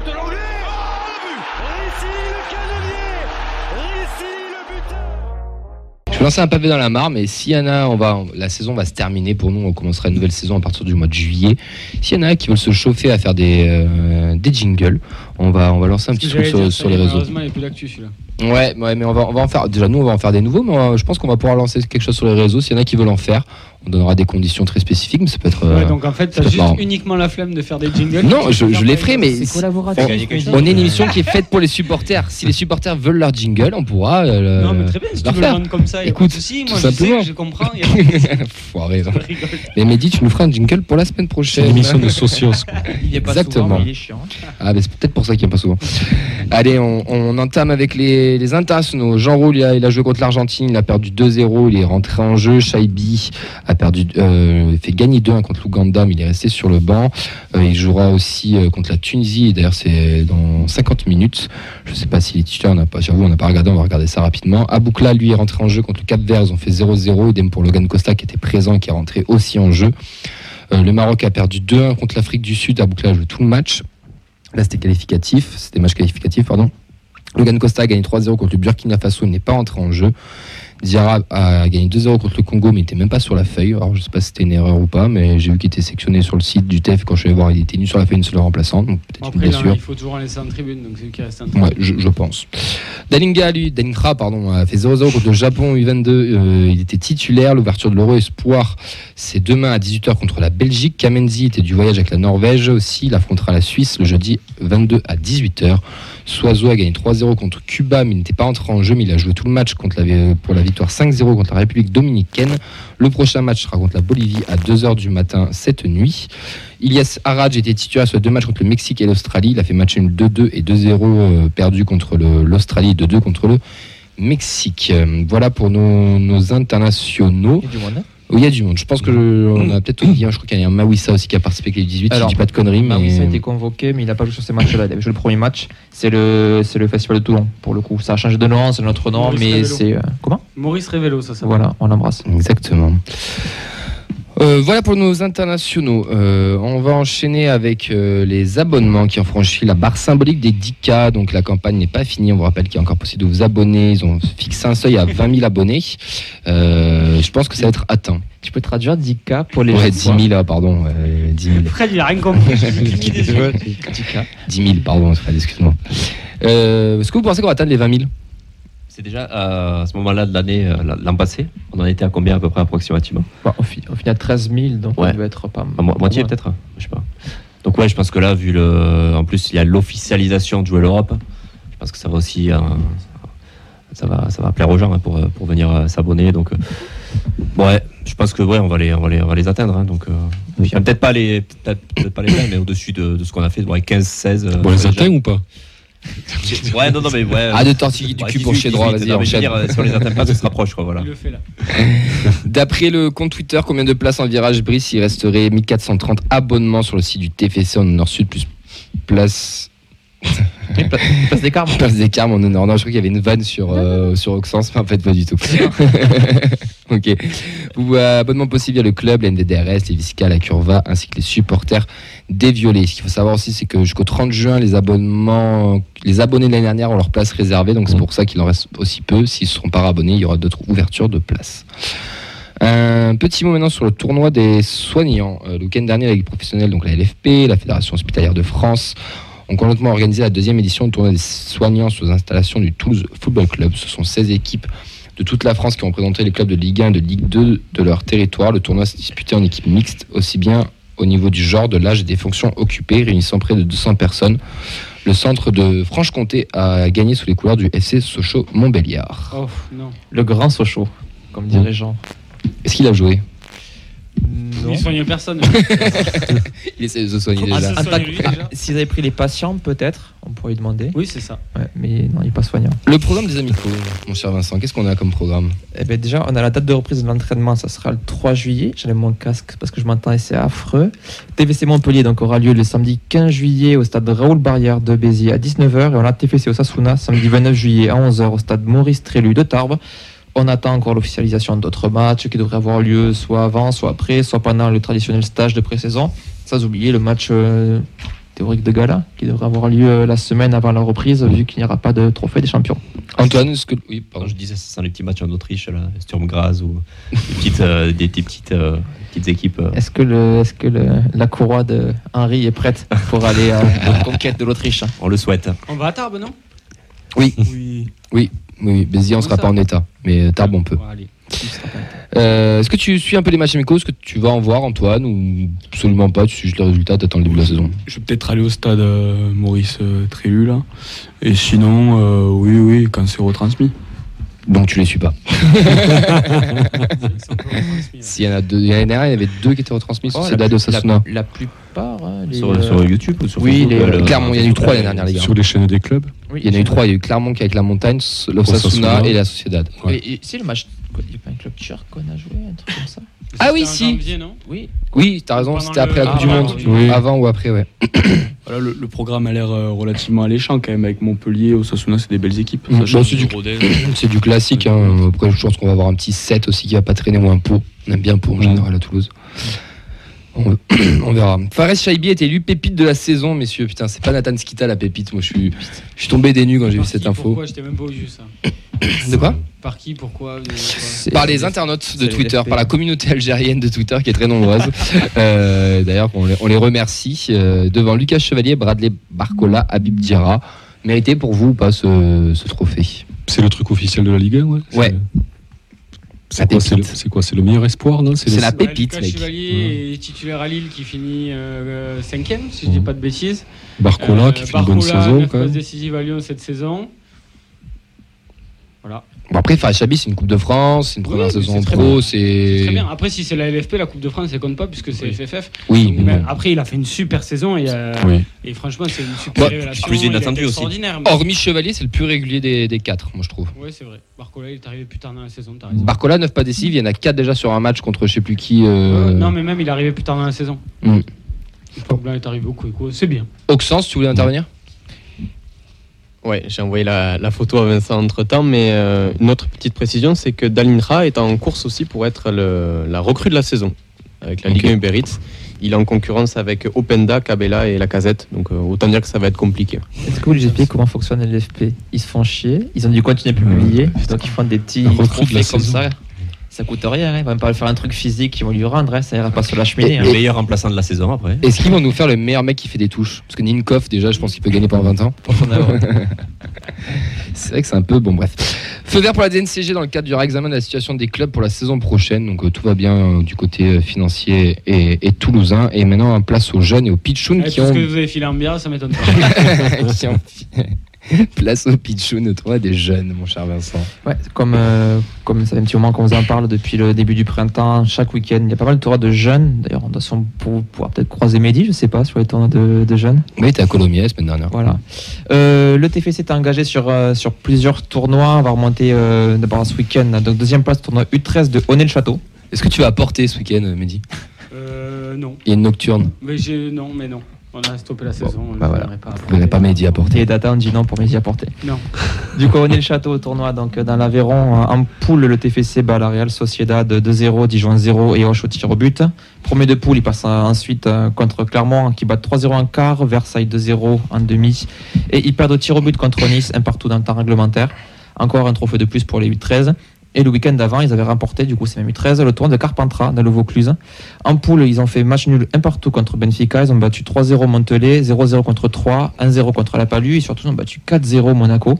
buteur Je vais lancer un pavé dans la mare, mais s'il y en a, on va, la saison va se terminer pour nous. On commencera une nouvelle saison à partir du mois de juillet. S'il y en a qui veulent se chauffer à faire des, euh, des jingles, on va, on va lancer un petit truc sur, sur les réseaux. Malheureusement, il n'y a plus d'actu celui-là. Ouais, ouais, mais on va, on va en faire. Déjà, nous, on va en faire des nouveaux, mais euh, je pense qu'on va pouvoir lancer quelque chose sur les réseaux. S'il y en a qui veulent en faire, on donnera des conditions très spécifiques, mais ça peut être. euh, Ouais, donc en fait, t'as c'est juste marrant. uniquement la flemme de faire des jingles. Non, je, je les ferai, mais C'est collaboratif. on est une émission qui est faite pour les supporters. Si les supporters veulent leur jingle, on pourra. euh, Non, mais très bien, si tu veux le comme ça, il y a Écoute, pas de souci. tout Moi, je sais, je comprends. il y a. Foiré. Rigole. Mais Mehdi, tu nous feras un jingle pour la semaine C'est prochaine. une émission de socios. Exactement. Ah, mais c'est peut-être pour ça qu'il n'y a pas souvent. Allez, on, entame avec les, les internationaux. Jean Roux, il a, joué contre l'Argentine, il a perdu 2-0, il est rentré en jeu. Shaibi a perdu, euh, fait gagner 2-1 contre l'Ouganda, mais il est resté sur le banc. Euh, il jouera aussi euh, contre la Tunisie, d'ailleurs, c'est dans 50 minutes. Je ne sais pas s'il est titulaire, on n'a pas, j'avoue, on n'a pas regardé, on va regarder ça rapidement. Aboukla, lui, est rentré en jeu contre le Cap Vert, ils ont fait 0-0. Idem pour Logan Costa qui était présent qui est rentré aussi en jeu. Le Maroc a perdu 2-1 contre l'Afrique du Sud. Aboukla a joué tout le match. Là, c'était qualificatif, c'était match qualificatif, pardon. Logan Costa a gagné 3-0 contre le Burkina Faso, n'est pas entré en jeu. Diarra a gagné 2-0 contre le Congo, mais il n'était même pas sur la feuille. Alors, je sais pas si c'était une erreur ou pas, mais j'ai vu qu'il était sectionné sur le site du TEF. Quand je suis allé voir, il était nu sur la feuille, une seule remplaçante. Donc, peut-être une il en- blessure. il faut toujours en laisser en tribune, donc c'est lui qui reste en tribune. Ouais, je, je pense. Dalinga, lui, pardon, a fait 0-0 contre le Japon U22. Euh, il était titulaire. L'ouverture de l'Euro Espoir, c'est demain à 18h contre la Belgique. Kamenzi était du voyage avec la Norvège aussi. Il affrontera la Suisse le jeudi 22 à 18h. Soiseau a gagné 3-0 contre Cuba, mais il n'était pas entré en jeu, mais il a joué tout le match contre la, pour la victoire 5-0 contre la République dominicaine. Le prochain match sera contre la Bolivie à 2h du matin cette nuit. Ilias Haraj était titulaire sur deux matchs contre le Mexique et l'Australie. Il a fait match nul 2-2 et 2-0 euh, perdu contre l'Australie et 2-2 contre le Mexique. Euh, Voilà pour nos, internationaux. A du. Oui, il y a du monde. Je pense que je- on a peut-être oublié. un. Je crois qu'il y a un Mawissa aussi qui a participé avec les 18. Alors, je dis pas de conneries, mais. Maurice a été convoqué, mais il n'a pas joué sur ces matchs-là. Il avait joué le premier match. C'est le, c'est le Festival de Toulon, pour le coup. Ça a changé de nom, c'est notre nom, Maurice mais Révélo. c'est. euh, comment? Maurice Révélo, ça s'appelle. Voilà, on l'embrasse. Exactement. Euh, voilà pour nos internationaux. Euh, on va enchaîner avec euh, les abonnements qui ont franchi la barre symbolique des 10K. Donc la campagne n'est pas finie. On vous rappelle qu'il est encore possible de vous abonner. Ils ont fixé un seuil à 20 000 abonnés. Euh, je pense que ça va être atteint. Tu peux traduire 10K pour les Ouais, gens 10 000, ah, pardon. euh, 10 000. Fred, il a rien compris. j'ai vu qu'il des yeux. 10K. 10 000, pardon, Fred, excuse-moi. Euh, Est-ce que vous pensez qu'on va atteindre les 20 000 C'est déjà euh, à ce moment-là de l'année, euh, l'an passé, on en était à combien à peu près approximativement? Bon, on, finit, on finit à 13 000, donc Ouais. on doit être pas À mo- moitié peut-être hein, Je sais pas. Donc ouais, je pense que là, vu le, en plus il y a l'officialisation de jouer l'Europe, je pense que ça va aussi, euh, ça va, ça va plaire aux gens hein, pour, pour venir euh, s'abonner. Donc euh, ouais, je pense que ouais, on va les, on va les, on va les atteindre. hein, donc euh, Oui. peut-être pas les, peut-être peut-être pas les 20, mais au-dessus de, de ce qu'on a fait, ouais, 15, 16. euh, Bon, on les atteint ou pas? Ouais, non, non, mais ouais. Ah, de tortiller du ouais, cul pour 18, chez droit, 18, vas-y, enchaîne. dire, euh, si on les atteint pas, ça se rapproche, quoi, voilà. D'après le compte Twitter, combien de places en virage Brice Il resterait 1430 abonnements sur le site du TFC en Nord-Sud, plus place. Et Place des carmes. Place des Carmes en honneur. Non, je crois qu'il y avait une vanne sur, euh, sur Auxence, mais en fait, pas du tout. ok. Ou euh, abonnement possible via le club, NDDRS, les Visca, la Curva, ainsi que les supporters des Violets. Ce qu'il faut savoir aussi, c'est que jusqu'au 30 juin, les abonnements, les abonnés de l'année dernière ont leur place réservée, donc c'est pour ça qu'il en reste aussi peu. S'ils ne seront pas abonnés, il y aura d'autres ouvertures de places. Un petit mot maintenant sur le tournoi des soignants. Euh, le week-end dernier, la Ligue professionnelle, donc la LFP, la Fédération hospitalière de France, ont complètement organisé la deuxième édition du tournoi des soignants sous installation du Toulouse Football Club. Ce sont 16 équipes de toute la France qui ont représenté les clubs de Ligue 1 et de Ligue 2 de leur territoire. Le tournoi s'est disputé en équipe mixte, aussi bien au niveau du genre, de l'âge et des fonctions occupées, réunissant près de 200 personnes. Le centre de Franche-Comté a gagné sous les couleurs du FC Sochaux-Montbéliard. Oh non. Le grand Sochaux, comme dirait Jean. Est-ce qu'il a joué? Non. Il soigne personne. Il essaie de se soigner Ah, déjà. Ah, déjà S'ils avaient pris les patients, peut-être, on pourrait lui demander. Oui, c'est ça. Ouais, mais non, il n'est pas soignant. Le programme des amicaux, mon cher Vincent, qu'est-ce qu'on a comme programme Eh ben déjà, on a la date de reprise de l'entraînement, ça sera le 3 juillet. J'enlève mon casque parce que je m'entends et c'est affreux. TVC Montpellier donc aura lieu le samedi 15 juillet au stade Raoul Barrière de Béziers à 19h et on a TFC Osasuna samedi 29 juillet à 11h au stade Maurice Trélu de Tarbes. On attend encore l'officialisation d'autres matchs qui devraient avoir lieu soit avant, soit après, soit pendant le traditionnel stage de pré-saison. Sans oublier le match euh, théorique de gala qui devrait avoir lieu euh, la semaine avant la reprise, vu qu'il n'y aura pas de trophée des champions. Antoine, est-ce que. Oui, Pardon, je disais, ça sent les petits matchs en Autriche, là, Sturm Graz ou des petites, euh, des, des petites, euh, petites équipes. euh. Est-ce que, le, est-ce que le- la courroie de Henri est prête pour aller à la conquête de l'Autriche? On le souhaite. On va à Tarbes, non? Oui, Oui. oui, oui. Béziers, on Comme sera ça. pas en état, mais Tarbes, on peut. Euh, Est-ce que tu suis un peu les matchs amicaux Est-ce que tu vas en voir, Antoine Ou absolument pas? Tu suis juste les résultats, t'attends le début de la saison? Je vais peut-être aller au stade euh, Maurice euh, Trélu là. Et sinon, euh, oui, oui, quand c'est retransmis. Donc tu les suis pas. S'il y en a deux, l'année dernière, il y avait deux qui étaient retransmis sur Oh, Sociedad de Sasuna. La, la plupart. Sur, euh, sur YouTube ou sur oui, Facebook, les- euh, le- Clermont, il y en a eu trois l'année dernière, les gars. Sur les chaînes des clubs. oui, Il y en a eu trois. Il y a eu Clermont qui avec la Montagne, l'Osasuna Osasuna. et la Sociedad. Ouais. Et, et c'est le match. quoi, Il n'y a pas un club turc qu'on a joué, un truc comme ça Ah oui, si. janvier, non Oui. Oui, t'as raison, c'était le- après la Coupe du avant, Monde. oui. Avant ou après, ouais. Voilà, le, le programme a l'air euh, relativement alléchant quand même avec Montpellier, Osasuna, c'est des belles équipes. Mm. Bon, c'est du- Rodez, C'est du classique. hein. Après, je pense qu'on va avoir un petit 7 aussi qui va pas traîner ou un pot. On aime bien pot en général à Toulouse. On, on verra. Fares Shaibi est élu pépite de la saison, messieurs. Putain, c'est pas Nathan Skita la pépite. Moi, je suis, je suis tombé des nues quand j'ai vu cette info. Pourquoi J'étais même pas au jus, ça. De quoi Par qui Pourquoi C'est- Par les internautes de Twitter, par la communauté algérienne de Twitter qui est très nombreuse. Euh, D'ailleurs, on, les- on les remercie. Euh, devant Lucas Chevalier, Bradley Barcola, Habib Diarra. Mérité pour vous ou pas ce, ce trophée? C'est le truc officiel de la Ligue 1, ouais. Ouais. C'est La quoi C'est le, pépite. c'est quoi C'est le meilleur espoir, non? C'est la Ouais, pépite, mec. Chevalier est titulaire à Lille qui finit 5ème, si je dis Mhm. pas de bêtises. Barcola Euh, qui fait une bonne Barcola, saison même. décisives à Lyon cette saison. Voilà. Bon, après, Fares Chabi, c'est une Coupe de France, c'est une Oui, première saison en pro, C'est très bien. Après, si c'est la LFP, la Coupe de France, ça compte pas puisque c'est Oui. FFF. Oui, Donc, mais bon. Après, il a fait une super saison et, euh, Oui. et franchement, c'est une super Bah, révélation. plus inattendu aussi. extraordinaire. mais- Hormis Chevalier, c'est le plus régulier des, des quatre, moi je trouve. Ouais, c'est vrai. Barcola, il est arrivé plus tard dans la saison, raison. Barcola, 9 pas décisifs, il y en a 4 déjà sur un match contre je sais plus qui. euh, Euh, Non, mais même, il est arrivé plus tard dans la saison. Mm. Est arrivé au coup et coup. C'est bien. Auxence, tu voulais intervenir? Ouais, j'ai envoyé la, la photo à Vincent entre temps, mais euh, une autre petite précision, c'est que Dalinra est en course aussi pour être le- la recrue de la saison avec la. Ligue 1 Uber Eats. Il est en concurrence avec Openda, Cabela et la Casette, donc euh, autant dire que ça va être compliqué. Est-ce que vous nous expliquez comment fonctionne l'FP Ils se font chier, ils ont dû continuer à publier, donc ils font des petits trophées comme saison. ça. Ça coûte rien, hein. ils vont pas faire un truc physique qu'ils vont lui rendre, hein. ça ira pas sur la cheminée. Le hein. meilleur remplaçant de la saison après. Est-ce qu'ils vont nous faire le meilleur mec qui fait des touches? Parce que Ninkov, déjà, je pense qu'il peut gagner pendant 20 ans. C'est vrai que c'est un peu. Bon, bref. Feu vert pour la DNCG dans le cadre du réexamen de la situation des clubs pour la saison prochaine. Donc euh, tout va bien euh, du côté euh, financier et, et toulousain. Et maintenant, place aux jeunes et aux pitchouns Et qui ont. que vous avez filé en bière, ça m'étonne pas. qui ont- place aux pitchouns autour des jeunes, mon cher Vincent. Ouais, comme, euh, comme ça fait un petit moment qu'on vous en parle depuis le début du printemps, chaque week-end, il y a pas mal de tournois de jeunes. D'ailleurs, on doit pour- pouvoir peut-être croiser Mehdi, je sais pas, sur les tournois de, de jeunes. Oui, t'es à Colomiers la semaine dernière. Voilà. Euh, le TFC est engagé sur, euh, sur plusieurs tournois. On va remonter euh, d'abord ce week-end. Donc, deuxième place, tournoi U13 de Honnay-le-Château. Est-ce que tu vas apporter ce week-end, euh, Mehdi? Euh, non. Il y a une nocturne. Mais non, mais non. On a stoppé la saison. bah voilà. viendrai pas Vous verrez pas Mehdi apporter. Et Data, on dit non pour Mehdi apporter. Non. Du coup, Honnay-le-Château au tournoi. Donc, dans l'Aveyron, en poule, le TFC bat la Real Sociedad 2-0, Dijon 0 et Hoche au tir au but. Premier de poule, il passe ensuite euh, contre Clermont qui bat 3-0 en quart, Versailles 2-0 en demi. Et ils perdent au tir au but contre Nice, un partout dans le temps réglementaire. Encore un trophée de plus pour les U13. Et le week-end d'avant, ils avaient remporté, du coup, c'est même U13, le tournoi de Carpentras dans le Vaucluse. En poule, ils ont fait match nul un partout contre Benfica. Ils ont battu 3-0 Montelet, 0-0 contre 3, 1-0 contre la Palue et surtout, ils ont battu 4-0 Monaco.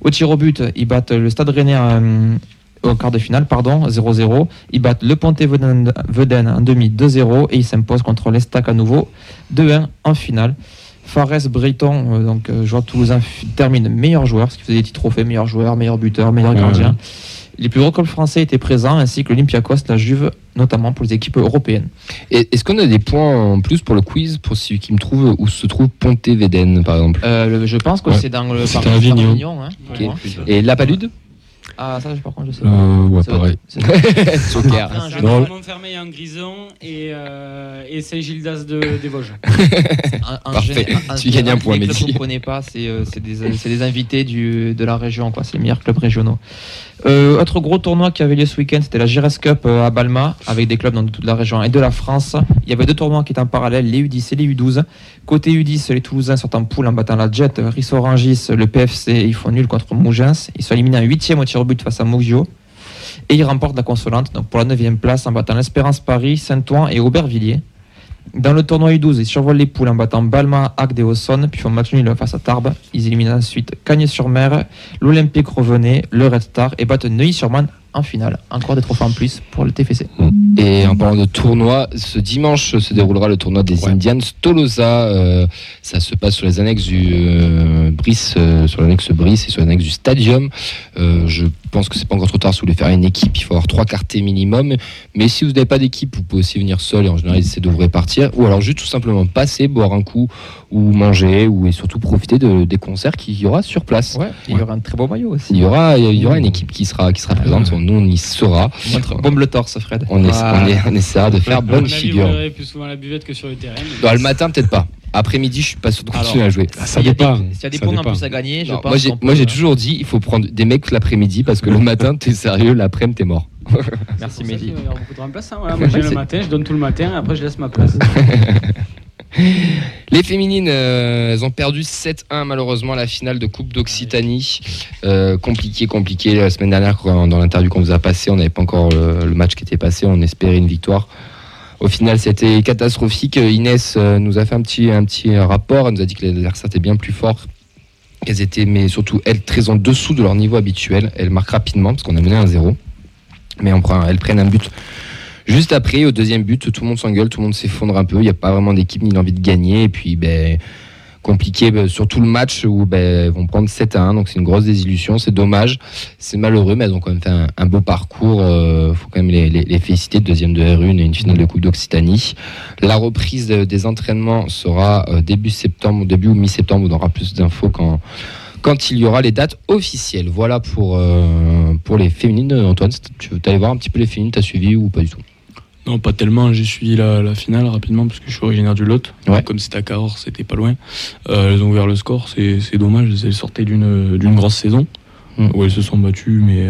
Au tir au but, ils battent le Stade Rennais euh, au quart de finale, pardon, 0-0. Ils battent le Pontet Veden en demi 2-0 et ils s'imposent contre l'Estac à nouveau 2-1 en finale. Fares Breton, euh, donc euh, joueur toulousain, termine meilleur joueur, parce qu'il faisait des petits trophées, meilleur joueur, meilleur buteur, meilleur Ouais, gardien. Les plus gros clubs français étaient présents, ainsi que l'Olympiakos, la Juve, notamment pour les équipes européennes. Et Est-ce qu'on a des points en plus pour le quiz pour celui qui me trouve où se trouve Ponte Veden par exemple? Euh, le- je pense que Ouais. c'est dans le C'est par- à Avignon. hein, Ok. pour moi. Et la palude? Ah, ça, par contre, je sais Euh, ouais, C'est pareil. c'est- c'est- Joker. Après, un. Montfermeil en Grison et, euh, et Saint-Gildas de, des Vosges. En- en Parfait. en Tu gagnes un point, Mehdi. qu'on ne connaît pas, c'est euh, c'est des, c'est des invités du, de la région, quoi. C'est les meilleurs clubs régionaux. Euh, autre gros tournoi qui avait lieu ce week-end, c'était la Gires Cup euh, à Balma, avec des clubs dans toute la région et de la France. Il y avait deux tournois qui étaient en parallèle, les U10 et les U12. Côté U10, les Toulousains sont en poule en battant la Jet, Rissorangis, le PFC, ils font nul contre Mougins. Ils sont éliminés en huitième au tir face à Mougio. Et ils remportent la consolante pour la 9 place en battant l'Espérance Paris, Saint-Ouen et Aubervilliers. Dans le tournoi U12, ils survolent les poules en battant Balma, Agde et Auxonne, puis font match nul face à Tarbes. Ils éliminent ensuite Cagnes-sur-Mer, l'Olympique Revenait, le Red Star et battent Neuilly-sur-Marne en finale. Encore des trophées en plus pour le TFC. Et en parlant de tournoi, ce dimanche se déroulera le tournoi des Indians Tolosa. Euh, ça se passe sur les annexes du euh, Brice, euh, sur l'annexe Brice et sur l'annexe du Stadium. Euh, je pense que c'est pas encore trop tard si vous voulez faire une équipe. Il faut avoir trois quartiers minimum. Mais si vous n'avez pas d'équipe, vous pouvez aussi venir seul et en général essayer de vous répartir. Ou alors juste tout simplement passer, boire un coup ou manger ou et surtout profiter de, des concerts qu'il y aura sur place. Ouais, il y aura un très beau maillot aussi. Il y aura, il y aura une équipe qui sera, qui sera présente. Nous, on y sera. Montre- Bombe le torse, Fred. On, essa- Ah. on, est- on essaiera de faire bonne figure. Vous plus souvent à la buvette que sur le terrain. mais- Dans le matin, peut-être pas. Après-midi, je suis pas sûr de continuer à jouer. Ah, ça S'il y a des- dépend. S'il y a des ça points en dépend. plus à gagner, je Non, pense moi, j'ai, j'ai toujours dit, il faut prendre des mecs l'après-midi parce que le matin, t'es sérieux, l'après-midi, t'es mort. Merci, Mehdi. va y avoir beaucoup de remplaçants. Voilà, moi, j'ai le matin, je donne tout le matin, et après, je laisse ma place. Les féminines, euh, elles ont perdu 7-1 malheureusement à la finale de Coupe d'Occitanie. Euh, compliqué, compliqué. La semaine dernière, dans l'interview qu'on vous a passé, on n'avait pas encore le, match qui était passé. On espérait une victoire. Au final, c'était catastrophique. Inès euh, nous a fait un petit, rapport. Elle nous a dit que les adversaires étaient bien plus forts. Elles étaient, mais surtout, elles, très en dessous de leur niveau habituel. Elles marquent rapidement parce qu'on a mené un 0 Mais elles prennent un but Juste après, au deuxième but, tout le monde s'engueule, tout le monde s'effondre un peu. Il n'y a pas vraiment d'équipe ni l'envie de gagner. Et puis, ben, compliqué ben, sur tout le match où ben, elles vont prendre 7 à 1. Donc, c'est une grosse désillusion. C'est dommage. C'est malheureux, mais elles ont quand même fait un, beau parcours. Il faut quand même les, féliciter. Deuxième de R1 et une finale de Coupe d'Occitanie. La reprise de- des entraînements sera euh, début septembre, début ou mi-septembre. On aura plus d'infos quand. Quand il y aura les dates officielles. Voilà pour, euh, pour les féminines. Antoine, tu veux aller voir un petit peu les féminines? T'as suivi ou pas du tout? Non, pas tellement. J'ai suivi la, la finale rapidement parce que je suis originaire du Lot. Ouais. Comme c'était à Cahors, c'était pas loin. Euh, elles ont ouvert le score. C'est dommage. Elles sortaient d'une grosse saison Mm. où elles se sont battues, mais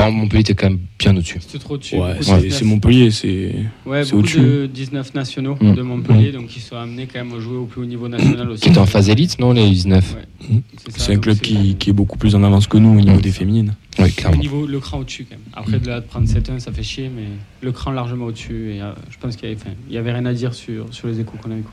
Apparemment, Montpellier était quand même bien au-dessus. C'était trop dessus. ouais, c'est de c'est 19. Montpellier. C'est Ouais, c'est beaucoup au-dessus. de 19 nationaux Mm. de Montpellier, donc ils sont amenés quand même à jouer au plus haut niveau national aussi. Qui était en phase élite, non, les 19 Ouais, c'est ça, c'est un club c'est- qui, qui est beaucoup plus en avance que nous au niveau Mm. des féminines. Oui, Au clairement. niveau, le cran au-dessus quand même. Après, de là, de prendre 7-1, ça fait chier, mais le cran largement au-dessus. Et euh, je pense qu'il y avait, il y avait rien à dire sur, sur les échos qu'on a eu. quoi.